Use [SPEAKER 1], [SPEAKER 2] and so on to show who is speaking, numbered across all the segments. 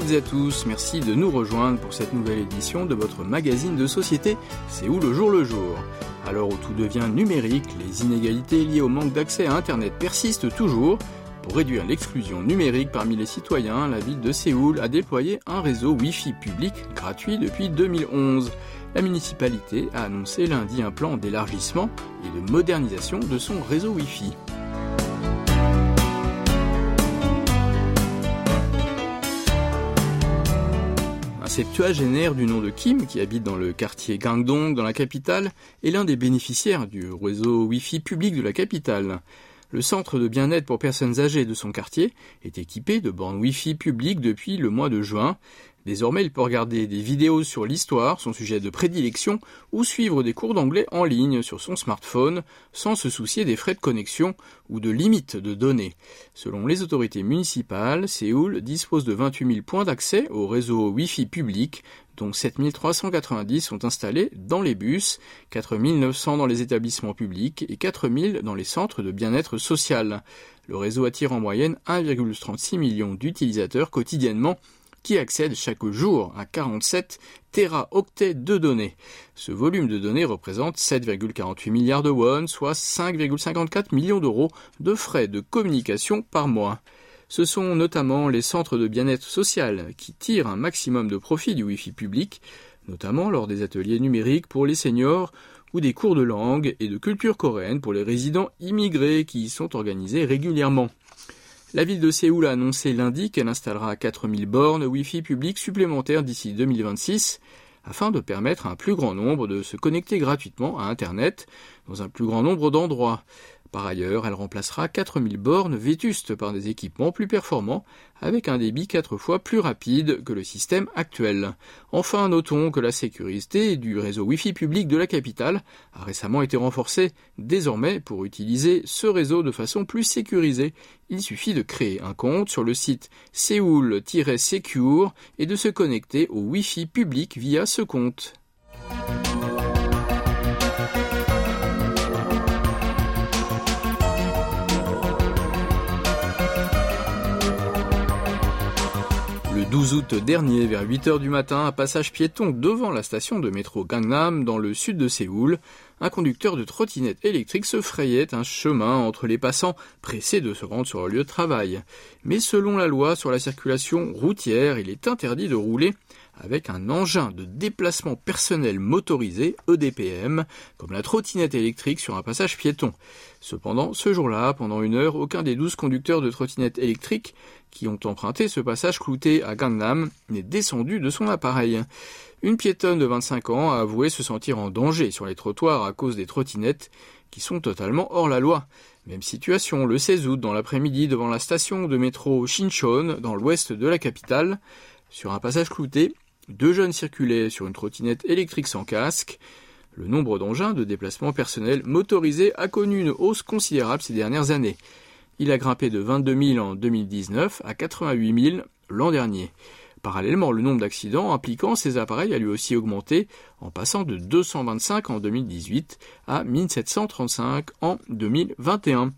[SPEAKER 1] Toutes à tous, merci de nous rejoindre pour cette nouvelle édition de votre magazine de société Séoul au jour le jour. Alors où tout devient numérique, les inégalités liées au manque d'accès à Internet persistent toujours. Pour réduire l'exclusion numérique parmi les citoyens, la ville de Séoul a déployé un réseau Wi-Fi public gratuit depuis 2011. La municipalité a annoncé lundi un plan d'élargissement et de modernisation de son réseau Wi-Fi. Septuagénaire du nom de Kim, qui habite dans le quartier Gangdong, dans la capitale, est l'un des bénéficiaires du réseau Wi-Fi public de la capitale. Le centre de bien-être pour personnes âgées de son quartier est équipé de bornes Wi-Fi publiques depuis le mois de juin. Désormais, il peut regarder des vidéos sur l'histoire, son sujet de prédilection, ou suivre des cours d'anglais en ligne sur son smartphone, sans se soucier des frais de connexion ou de limites de données. Selon les autorités municipales, Séoul dispose de 28 000 points d'accès au réseau Wi-Fi public, dont 7 390 sont installés dans les bus, 4 900 dans les établissements publics et 4 000 dans les centres de bien-être social. Le réseau attire en moyenne 1,36 million d'utilisateurs quotidiennement qui accèdent chaque jour à 47 téraoctets de données. Ce volume de données représente 7,48 milliards de won, soit 5,54 millions d'euros de frais de communication par mois. Ce sont notamment les centres de bien-être social qui tirent un maximum de profit du Wi-Fi public, notamment lors des ateliers numériques pour les seniors ou des cours de langue et de culture coréenne pour les résidents immigrés qui y sont organisés régulièrement. La ville de Séoul a annoncé lundi qu'elle installera 4000 bornes Wi-Fi publiques supplémentaires d'ici 2026 afin de permettre à un plus grand nombre de se connecter gratuitement à Internet dans un plus grand nombre d'endroits. Par ailleurs, elle remplacera 4000 bornes vétustes par des équipements plus performants avec un débit 4 fois plus rapide que le système actuel. Enfin, notons que la sécurité du réseau Wi-Fi public de la capitale a récemment été renforcée. Désormais, pour utiliser ce réseau de façon plus sécurisée, il suffit de créer un compte sur le site Seoul-Secure et de se connecter au Wi-Fi public via ce compte. 12 août dernier, vers 8 heures du matin, un passage piéton devant la station de métro Gangnam, dans le sud de Séoul, un conducteur de trottinette électrique se frayait un chemin entre les passants pressés de se rendre sur leur lieu de travail. Mais selon la loi sur la circulation routière, il est interdit de rouler avec un engin de déplacement personnel motorisé EDPM, comme la trottinette électrique sur un passage piéton. Cependant, ce jour-là, pendant une heure, aucun des douze conducteurs de trottinette électrique qui ont emprunté ce passage clouté à Gangnam n'est descendu de son appareil. Une piétonne de 25 ans a avoué se sentir en danger sur les trottoirs à cause des trottinettes qui sont totalement hors la loi. Même situation le 16 août dans l'après-midi devant la station de métro Shinchon dans l'ouest de la capitale. Sur un passage clouté, deux jeunes circulaient sur une trottinette électrique sans casque. Le nombre d'engins de déplacement personnel motorisés a connu une hausse considérable ces dernières années. Il a grimpé de 22 000 en 2019 à 88 000 l'an dernier. Parallèlement, le nombre d'accidents impliquant ces appareils a lui aussi augmenté en passant de 225 en 2018 à 1735 en 2021.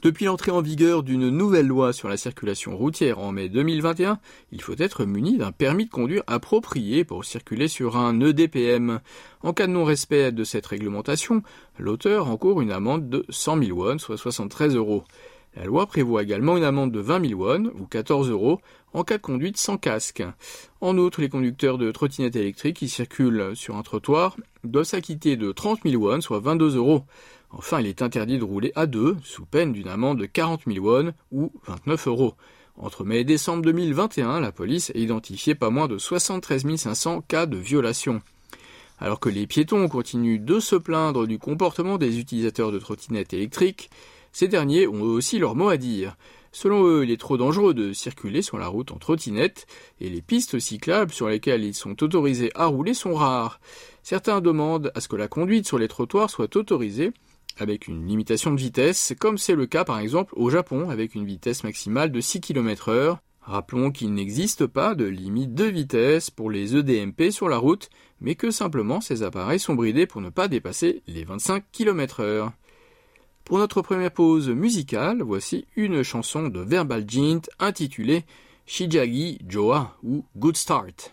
[SPEAKER 1] Depuis l'entrée en vigueur d'une nouvelle loi sur la circulation routière en mai 2021, il faut être muni d'un permis de conduire approprié pour circuler sur un EDPM. En cas de non-respect de cette réglementation, l'auteur encourt une amende de 100 000 won, soit 73 euros. La loi prévoit également une amende de 20 000 won, ou 14 euros, en cas de conduite sans casque. En outre, les conducteurs de trottinettes électriques qui circulent sur un trottoir doivent s'acquitter de 30 000 won, soit 22 euros. Enfin, il est interdit de rouler à deux, sous peine d'une amende de 40 000 won, ou 29 euros. Entre mai et décembre 2021, la police a identifié pas moins de 73 500 cas de violation. Alors que les piétons continuent de se plaindre du comportement des utilisateurs de trottinettes électriques, ces derniers ont aussi leur mot à dire. Selon eux, il est trop dangereux de circuler sur la route en trottinette et les pistes cyclables sur lesquelles ils sont autorisés à rouler sont rares. Certains demandent à ce que la conduite sur les trottoirs soit autorisée avec une limitation de vitesse, comme c'est le cas par exemple au Japon avec une vitesse maximale de 6 km heure. Rappelons qu'il n'existe pas de limite de vitesse pour les EDMP sur la route, mais que simplement ces appareils sont bridés pour ne pas dépasser les 25 km heure. Pour notre première pause musicale, voici une chanson de Verbal Jint intitulée Shijagi Joa ou Good Start.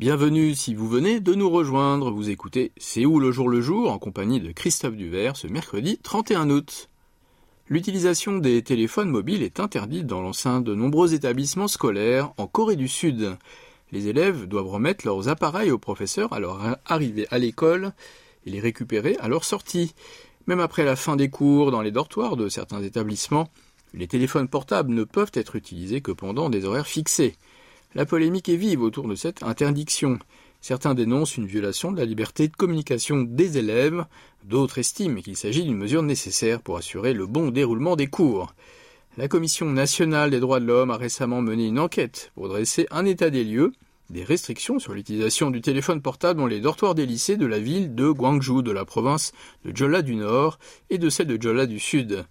[SPEAKER 1] Bienvenue si vous venez de nous rejoindre. Vous écoutez C'est où le jour le jour en compagnie de Christophe Duvert ce mercredi 31 août. L'utilisation des téléphones mobiles est interdite dans l'enceinte de nombreux établissements scolaires en Corée du Sud. Les élèves doivent remettre leurs appareils aux professeurs à leur arrivée à l'école et les récupérer à leur sortie. Même après la fin des cours dans les dortoirs de certains établissements, les téléphones portables ne peuvent être utilisés que pendant des horaires fixés. La polémique est vive autour de cette interdiction. Certains dénoncent une violation de la liberté de communication des élèves, d'autres estiment qu'il s'agit d'une mesure nécessaire pour assurer le bon déroulement des cours. La Commission nationale des droits de l'homme a récemment mené une enquête pour dresser un état des lieux des restrictions sur l'utilisation du téléphone portable dans les dortoirs des lycées de la ville de Gwangju de la province de Jeolla du Nord et de celle de Jeolla du Sud.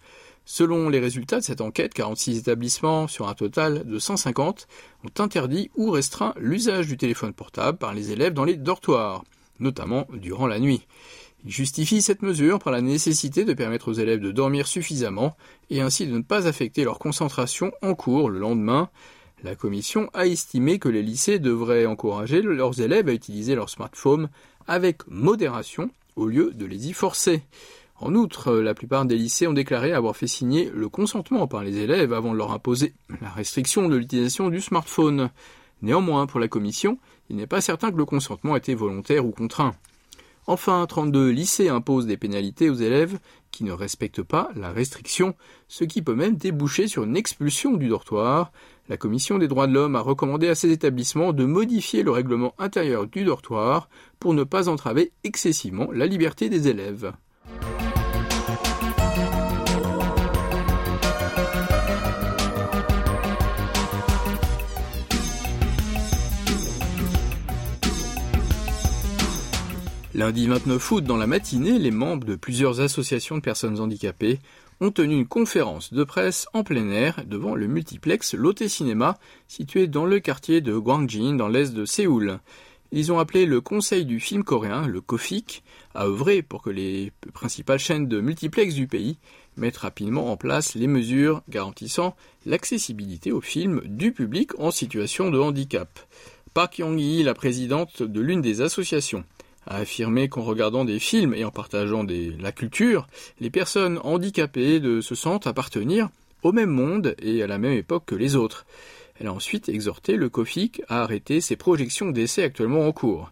[SPEAKER 1] Selon les résultats de cette enquête, 46 établissements sur un total de 150 ont interdit ou restreint l'usage du téléphone portable par les élèves dans les dortoirs, notamment durant la nuit. Il justifie cette mesure par la nécessité de permettre aux élèves de dormir suffisamment et ainsi de ne pas affecter leur concentration en cours le lendemain. La commission a estimé que les lycées devraient encourager leurs élèves à utiliser leur smartphone avec modération au lieu de les y forcer. En outre, la plupart des lycées ont déclaré avoir fait signer le consentement par les élèves avant de leur imposer la restriction de l'utilisation du smartphone. Néanmoins, pour la commission, il n'est pas certain que le consentement était volontaire ou contraint. Enfin, 32 lycées imposent des pénalités aux élèves qui ne respectent pas la restriction, ce qui peut même déboucher sur une expulsion du dortoir. La Commission des droits de l'homme a recommandé à ces établissements de modifier le règlement intérieur du dortoir pour ne pas entraver excessivement la liberté des élèves. Lundi 29 août, dans la matinée, les membres de plusieurs associations de personnes handicapées ont tenu une conférence de presse en plein air devant le multiplex Lotte Cinéma, situé dans le quartier de Gwangjin, dans l'est de Séoul. Ils ont appelé le Conseil du film coréen, le KOFIC, à œuvrer pour que les principales chaînes de multiplex du pays mettent rapidement en place les mesures garantissant l'accessibilité aux films du public en situation de handicap. Park Yong-hee, la présidente de l'une des associations, a affirmé qu'en regardant des films et en partageant la culture, les personnes handicapées se sentent appartenir au même monde et à la même époque que les autres. Elle a ensuite exhorté le COFIC à arrêter ses projections d'essais actuellement en cours.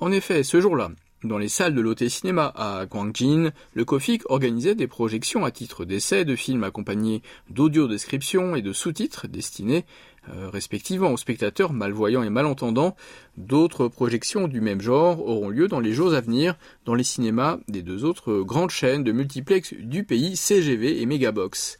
[SPEAKER 1] En effet, ce jour-là, dans les salles de l'Hôtel Cinéma à Gwangjin, le COFIC organisait des projections à titre d'essai de films accompagnés d'audio-descriptions et de sous-titres destinés euh, respectivement aux spectateurs malvoyants et malentendants. D'autres projections du même genre auront lieu dans les jours à venir dans les cinémas des deux autres grandes chaînes de multiplex du pays, CGV et Megabox.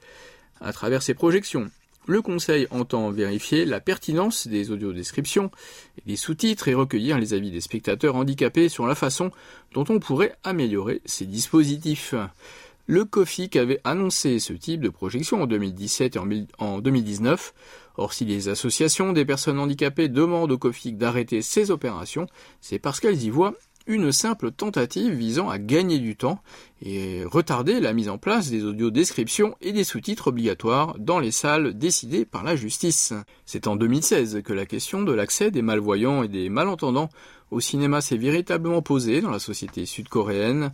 [SPEAKER 1] À travers ces projections, le Conseil entend vérifier la pertinence des audiodescriptions et des sous-titres et recueillir les avis des spectateurs handicapés sur la façon dont on pourrait améliorer ces dispositifs. Le COFIC avait annoncé ce type de projection en 2017 et en 2019. Or, si les associations des personnes handicapées demandent au COFIC d'arrêter ces opérations, c'est parce qu'elles y voient une simple tentative visant à gagner du temps et retarder la mise en place des audiodescriptions et des sous-titres obligatoires dans les salles décidées par la justice. C'est en 2016 que la question de l'accès des malvoyants et des malentendants au cinéma s'est véritablement posée dans la société sud-coréenne.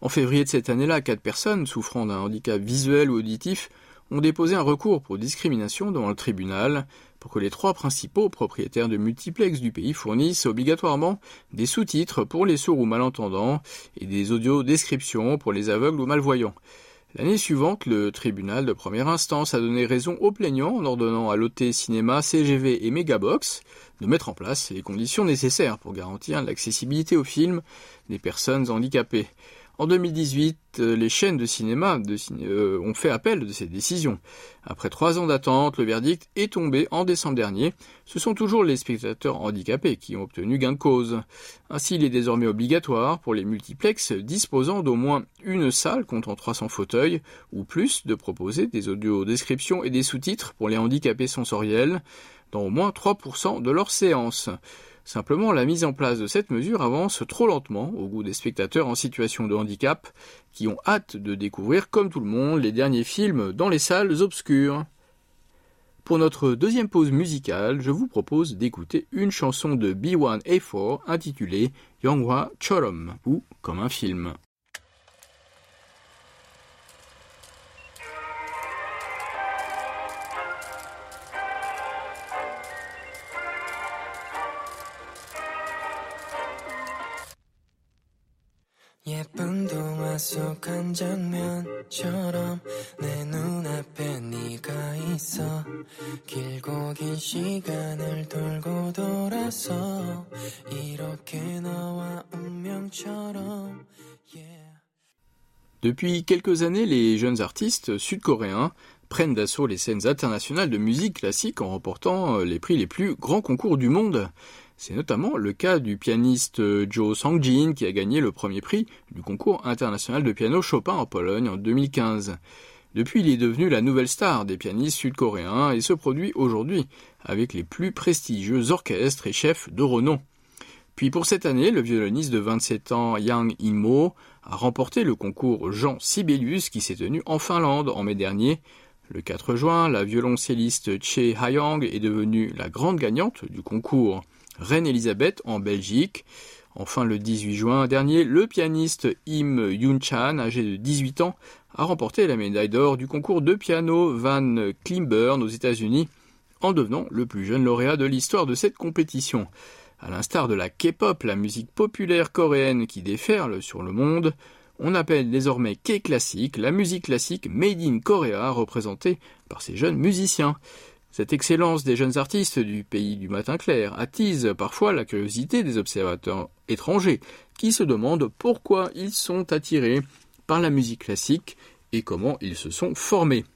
[SPEAKER 1] En février de cette année-là, quatre personnes souffrant d'un handicap visuel ou auditif ont déposé un recours pour discrimination devant le tribunal que les trois principaux propriétaires de multiplex du pays fournissent obligatoirement des sous-titres pour les sourds ou malentendants et des audiodescriptions pour les aveugles ou malvoyants. L'année suivante, le tribunal de première instance a donné raison aux plaignants en ordonnant à l'OT Cinéma, CGV et Megabox de mettre en place les conditions nécessaires pour garantir l'accessibilité aux films des personnes handicapées. En 2018, euh, les chaînes de cinéma euh, ont fait appel de cette décision. Après trois ans d'attente, le verdict est tombé en décembre dernier. Ce sont toujours les spectateurs handicapés qui ont obtenu gain de cause. Ainsi, il est désormais obligatoire pour les multiplexes disposant d'au moins une salle comptant 300 fauteuils ou plus de proposer des audiodescriptions et des sous-titres pour les handicapés sensoriels dans au moins 3% de leurs séances. Simplement, la mise en place de cette mesure avance trop lentement au goût des spectateurs en situation de handicap qui ont hâte de découvrir, comme tout le monde, les derniers films dans les salles obscures. Pour notre deuxième pause musicale, je vous propose d'écouter une chanson de B1A4 intitulée Yonghwa Chorom ou comme un film. Depuis quelques années, les jeunes artistes sud-coréens prennent d'assaut les scènes internationales de musique classique en remportant les prix les plus grands concours du monde. C'est notamment le cas du pianiste euh, Joe Sangjin qui a gagné le premier prix du concours international de piano Chopin en Pologne en 2015. Depuis, il est devenu la nouvelle star des pianistes sud-coréens et se produit aujourd'hui avec les plus prestigieux orchestres et chefs de renom. Puis pour cette année, le violoniste de 27 ans Yang In-mo a remporté le concours Jean Sibelius qui s'est tenu en Finlande en mai dernier. Le 4 juin, la violoncelliste Che Hayang est devenue la grande gagnante du concours. Reine Elisabeth en Belgique. Enfin, le 18 juin dernier, le pianiste Im Yoon-chan, âgé de 18 ans, a remporté la médaille d'or du concours de piano Van Cliburn aux États-Unis, en devenant le plus jeune lauréat de l'histoire de cette compétition. À l'instar de la K-pop, la musique populaire coréenne qui déferle sur le monde, on appelle désormais K-classique la musique classique made in Korea représentée par ces jeunes musiciens. Cette excellence des jeunes artistes du pays du matin clair attise parfois la curiosité des observateurs étrangers qui se demandent pourquoi ils sont attirés par la musique classique et comment ils se sont formés.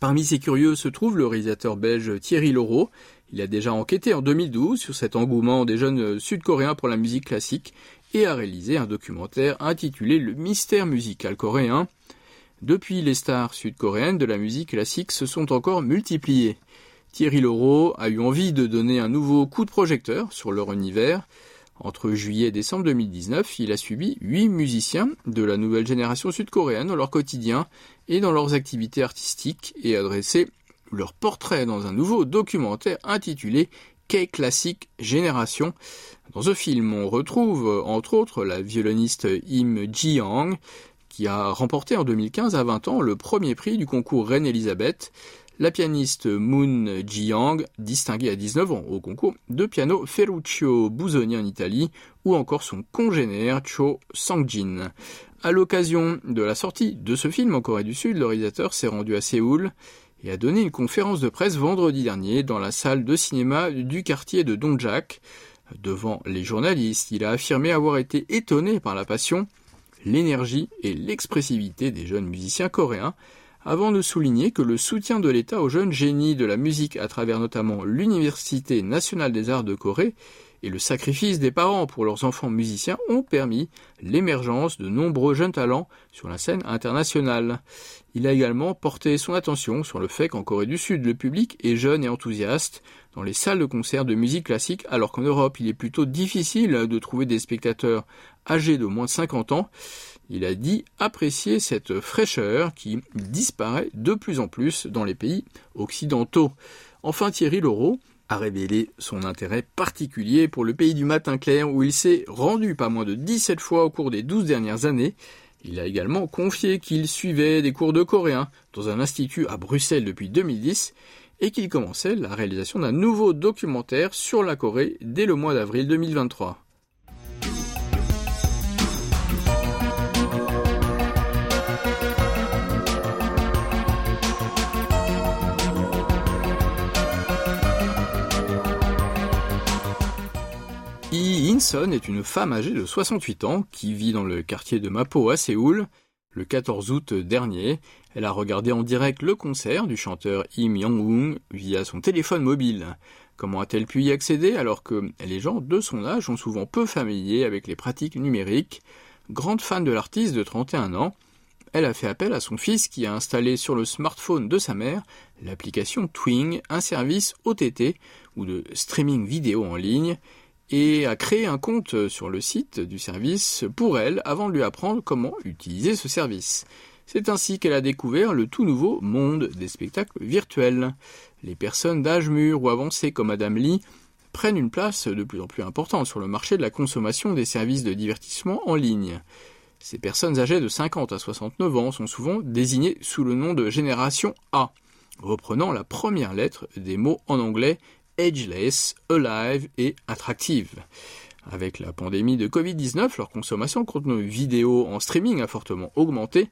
[SPEAKER 1] Parmi ces curieux se trouve le réalisateur belge Thierry Laureau. Il a déjà enquêté en 2012 sur cet engouement des jeunes sud-coréens pour la musique classique et a réalisé un documentaire intitulé Le mystère musical coréen. Depuis, les stars sud-coréennes de la musique classique se sont encore multipliées. Thierry Laureau a eu envie de donner un nouveau coup de projecteur sur leur univers. Entre juillet et décembre 2019, il a suivi huit musiciens de la nouvelle génération sud-coréenne dans leur quotidien et dans leurs activités artistiques et adressé leur portrait dans un nouveau documentaire intitulé K-Classic Génération. Dans ce film, on retrouve entre autres la violoniste Im Ji-young qui a remporté en 2015 à 20 ans le premier prix du concours Reine Elisabeth, la pianiste Moon Ji-yang, distinguée à 19 ans au concours de piano Ferruccio Busoni en Italie, ou encore son congénère Cho Sang-jin. À l'occasion de la sortie de ce film en Corée du Sud, le réalisateur s'est rendu à Séoul et a donné une conférence de presse vendredi dernier dans la salle de cinéma du quartier de Dongjak. Devant les journalistes, il a affirmé avoir été étonné par la passion, l'énergie et l'expressivité des jeunes musiciens coréens, avant de souligner que le soutien de l'État aux jeunes génies de la musique à travers notamment l'Université nationale des arts de Corée et le sacrifice des parents pour leurs enfants musiciens ont permis l'émergence de nombreux jeunes talents sur la scène internationale. Il a également porté son attention sur le fait qu'en Corée du Sud, le public est jeune et enthousiaste dans les salles de concert de musique classique, alors qu'en Europe, il est plutôt difficile de trouver des spectateurs âgés de moins de 50 ans. Il a dit apprécier cette fraîcheur qui disparaît de plus en plus dans les pays occidentaux. Enfin, Thierry Laureau a révélé son intérêt particulier pour le pays du matin clair où il s'est rendu pas moins de 17 fois au cours des 12 dernières années. Il a également confié qu'il suivait des cours de coréen dans un institut à Bruxelles depuis 2010 et qu'il commençait la réalisation d'un nouveau documentaire sur la Corée dès le mois d'avril 2023. Inson est une femme âgée de 68 ans qui vit dans le quartier de Mapo à Séoul. Le 14 août dernier, elle a regardé en direct le concert du chanteur Im Young-woong via son téléphone mobile. Comment a-t-elle pu y accéder alors que les gens de son âge sont souvent peu familiers avec les pratiques numériques? Grande fan de l'artiste de 31 ans, elle a fait appel à son fils qui a installé sur le smartphone de sa mère l'application Twing, un service OTT ou de streaming vidéo en ligne, et a créé un compte sur le site du service pour elle avant de lui apprendre comment utiliser ce service. C'est ainsi qu'elle a découvert le tout nouveau monde des spectacles virtuels. Les personnes d'âge mûr ou avancé comme Madame Lee prennent une place de plus en plus importante sur le marché de la consommation des services de divertissement en ligne. Ces personnes âgées de 50 à 69 ans sont souvent désignées sous le nom de génération A, reprenant la première lettre des mots en anglais ageless, alive et attractive. Avec la pandémie de Covid-19, leur consommation de contenu vidéo en streaming a fortement augmenté.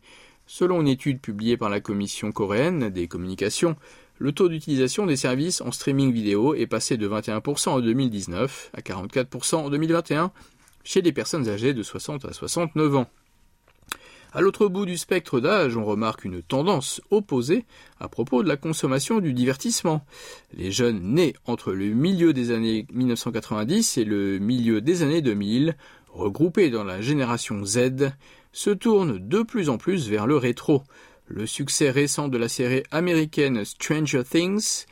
[SPEAKER 1] Selon une étude publiée par la Commission coréenne des communications, le taux d'utilisation des services en streaming vidéo est passé de 21% en 2019 à 44% en 2021 chez les personnes âgées de 60 à 69 ans. À l'autre bout du spectre d'âge, on remarque une tendance opposée à propos de la consommation du divertissement. Les jeunes nés entre le milieu des années 1990 et le milieu des années 2000, regroupés dans la génération Z, se tournent de plus en plus vers le rétro. Le succès récent de la série américaine Stranger Things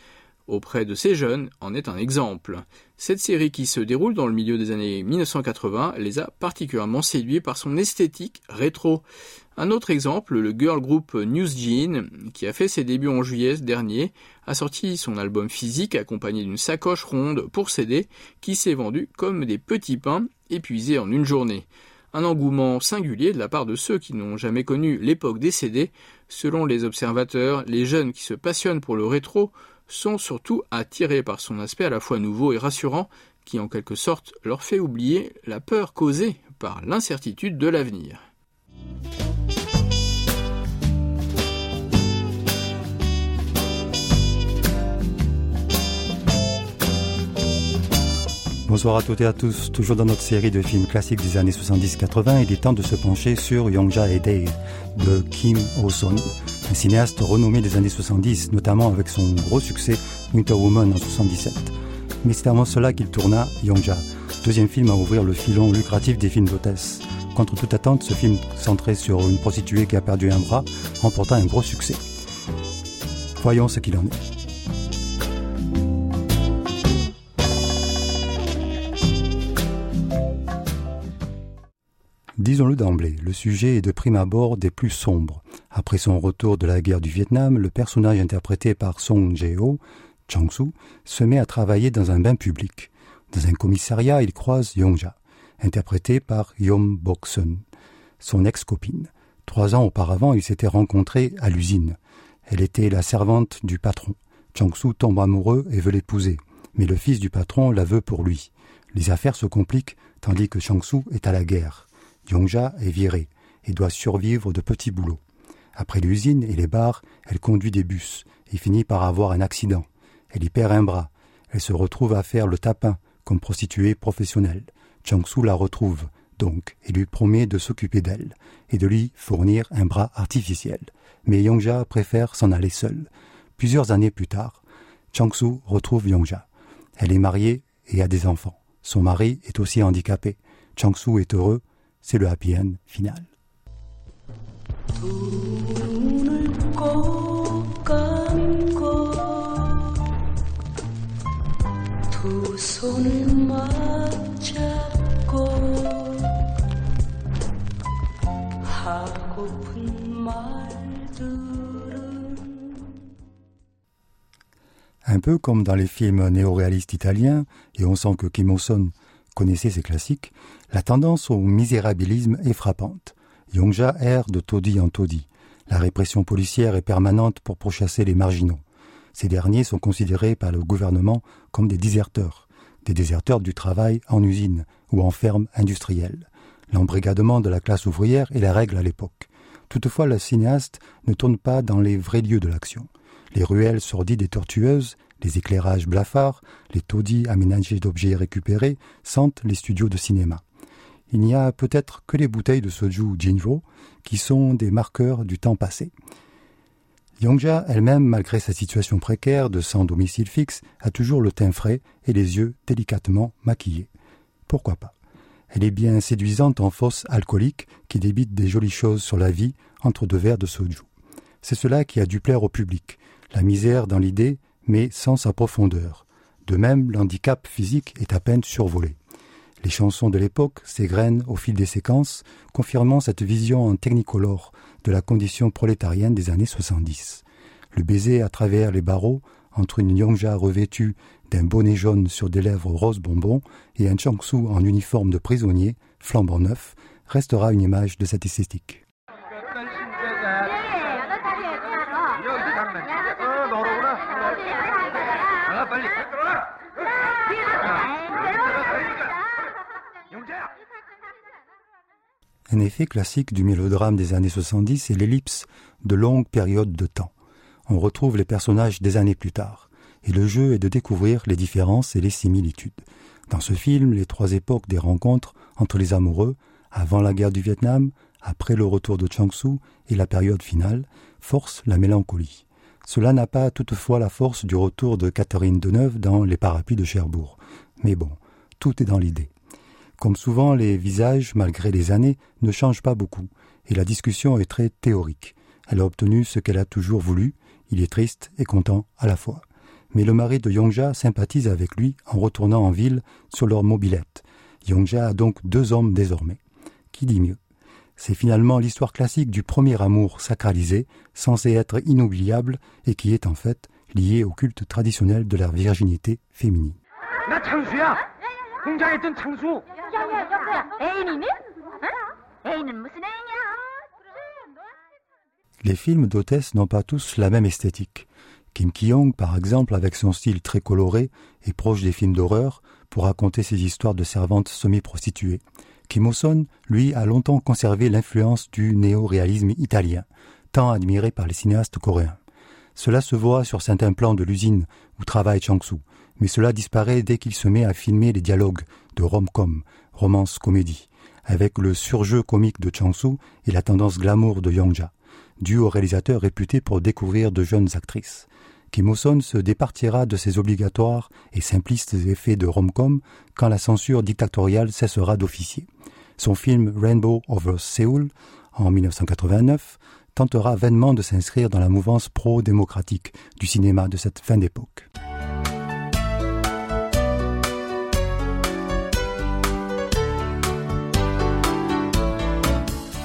[SPEAKER 1] auprès de ces jeunes en est un exemple. Cette série qui se déroule dans le milieu des années 1980 les a particulièrement séduits par son esthétique rétro. Un autre exemple, le girl group News Gene, qui a fait ses débuts en juillet dernier, a sorti son album physique accompagné d'une sacoche ronde pour CD qui s'est vendu comme des petits pains épuisés en une journée. Un engouement singulier de la part de ceux qui n'ont jamais connu l'époque des CD. Selon les observateurs, les jeunes qui se passionnent pour le rétro sont surtout attirés par son aspect à la fois nouveau et rassurant, qui en quelque sorte leur fait oublier la peur causée par l'incertitude de l'avenir.
[SPEAKER 2] Bonsoir à toutes et à tous. Toujours dans notre série de films classiques des années 70-80, il est temps de se pencher sur Yongja et Dave de Kim Ho-son, un cinéaste renommé des années 70, notamment avec son gros succès Winter Woman en 77. Mais c'est avant cela qu'il tourna Yongja, deuxième film à ouvrir le filon lucratif des films d'hôtesse. Contre toute attente, ce film centré sur une prostituée qui a perdu un bras remporta un gros succès. Voyons ce qu'il en est. Disons-le d'emblée, le sujet est de prime abord des plus sombres. Après son retour de la guerre du Vietnam, le personnage interprété par Song Jae-ho, Chang-soo, se met à travailler dans un bain public. Dans un commissariat, il croise Yongja, interprété par Yom Bok-sun, son ex-copine. Trois ans auparavant, ils s'étaient rencontrés à l'usine. Elle était la servante du patron. Chang-soo tombe amoureux et veut l'épouser. Mais le fils du patron la veut pour lui. Les affaires se compliquent tandis que Chang-soo est à la guerre. Yongja est virée et doit survivre de petits boulots. Après l'usine et les bars, elle conduit des bus et finit par avoir un accident. Elle y perd un bras. Elle se retrouve à faire le tapin comme prostituée professionnelle. Chang-soo la retrouve donc et lui promet de s'occuper d'elle et de lui fournir un bras artificiel. Mais Yongja préfère s'en aller seule. Plusieurs années plus tard, Chang-soo retrouve Yongja. Elle est mariée et a des enfants. Son mari est aussi handicapé. Chang-soo est heureux c'est le happy end final. Un peu comme dans les films néo-réalistes italiens, et on sent que Kim Il-son connaissait ces classiques, la tendance au misérabilisme est frappante. Yongja erre de taudis en taudis. La répression policière est permanente pour pourchasser les marginaux. Ces derniers sont considérés par le gouvernement comme des déserteurs, des déserteurs du travail en usine ou en ferme industrielle. L'embrigadement de la classe ouvrière est la règle à l'époque. Toutefois, le cinéaste ne tourne pas dans les vrais lieux de l'action. Les ruelles sordides et tortueuses, les éclairages blafards, les taudis aménagés d'objets récupérés sentent les studios de cinéma. Il n'y a peut-être que les bouteilles de soju Jinro qui sont des marqueurs du temps passé. Yongja elle-même, malgré sa situation précaire de sans domicile fixe, a toujours le teint frais et les yeux délicatement maquillés. Pourquoi pas? Elle est bien séduisante en fausse alcoolique qui débite des jolies choses sur la vie entre deux verres de soju. C'est cela qui a dû plaire au public, la misère dans l'idée, mais sans sa profondeur. De même, l'handicap physique est à peine survolé. Les chansons de l'époque s'égrènent au fil des séquences, confirmant cette vision en technicolore de la condition prolétarienne des années 70. Le baiser à travers les barreaux entre une Yongja revêtue d'un bonnet jaune sur des lèvres roses bonbons et un Changsu en uniforme de prisonnier, flambant neuf, restera une image de cette. Un effet classique du mélodrame des années 70 est l'ellipse de longues périodes de temps. On retrouve les personnages des années plus tard, et le jeu est de découvrir les différences et les similitudes. Dans ce film, les trois époques des rencontres entre les amoureux, avant la guerre du Vietnam, après le retour de Chang-Su et la période finale, forcent la mélancolie. Cela n'a pas toutefois la force du retour de Catherine Deneuve dans Les parapluies de Cherbourg. Mais bon, tout est dans l'idée. Comme souvent, les visages, malgré les années, ne changent pas beaucoup, et la discussion est très théorique. Elle a obtenu ce qu'elle a toujours voulu, il est triste et content à la fois. Mais le mari de Yongja sympathise avec lui en retournant en ville sur leur mobilette. Yongja a donc deux hommes désormais. Qui dit mieux? C'est finalement l'histoire classique du premier amour sacralisé, censé être inoubliable et qui est en fait lié au culte traditionnel de la virginité féminine. Les films d'hôtesse n'ont pas tous la même esthétique. Kim Ki-young, par exemple, avec son style très coloré et proche des films d'horreur, pour raconter ses histoires de servantes semi-prostituées. Kim O-son, lui, a longtemps conservé l'influence du néo-réalisme italien, tant admiré par les cinéastes coréens. Cela se voit sur certains plans de l'usine où travaille Chang-soo, mais cela disparaît dès qu'il se met à filmer les dialogues de rom-com, romance comédie, avec le surjeu comique de Chang-soo et la tendance glamour de Yongja, dû au réalisateur réputé pour découvrir de jeunes actrices. Kim son se départira de ses obligatoires et simplistes effets de rom-com quand la censure dictatoriale cessera d'officier. Son film Rainbow over Seoul, en 1989, tentera vainement de s'inscrire dans la mouvance pro-démocratique du cinéma de cette fin d'époque.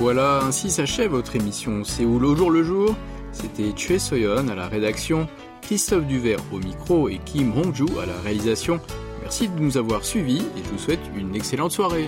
[SPEAKER 1] Voilà, ainsi s'achève votre émission Séoul au jour le jour? C'était Chue Soyeon à la rédaction, Christophe Duvert au micro et Kim Hongju à la réalisation. Merci de nous avoir suivis et je vous souhaite une excellente soirée.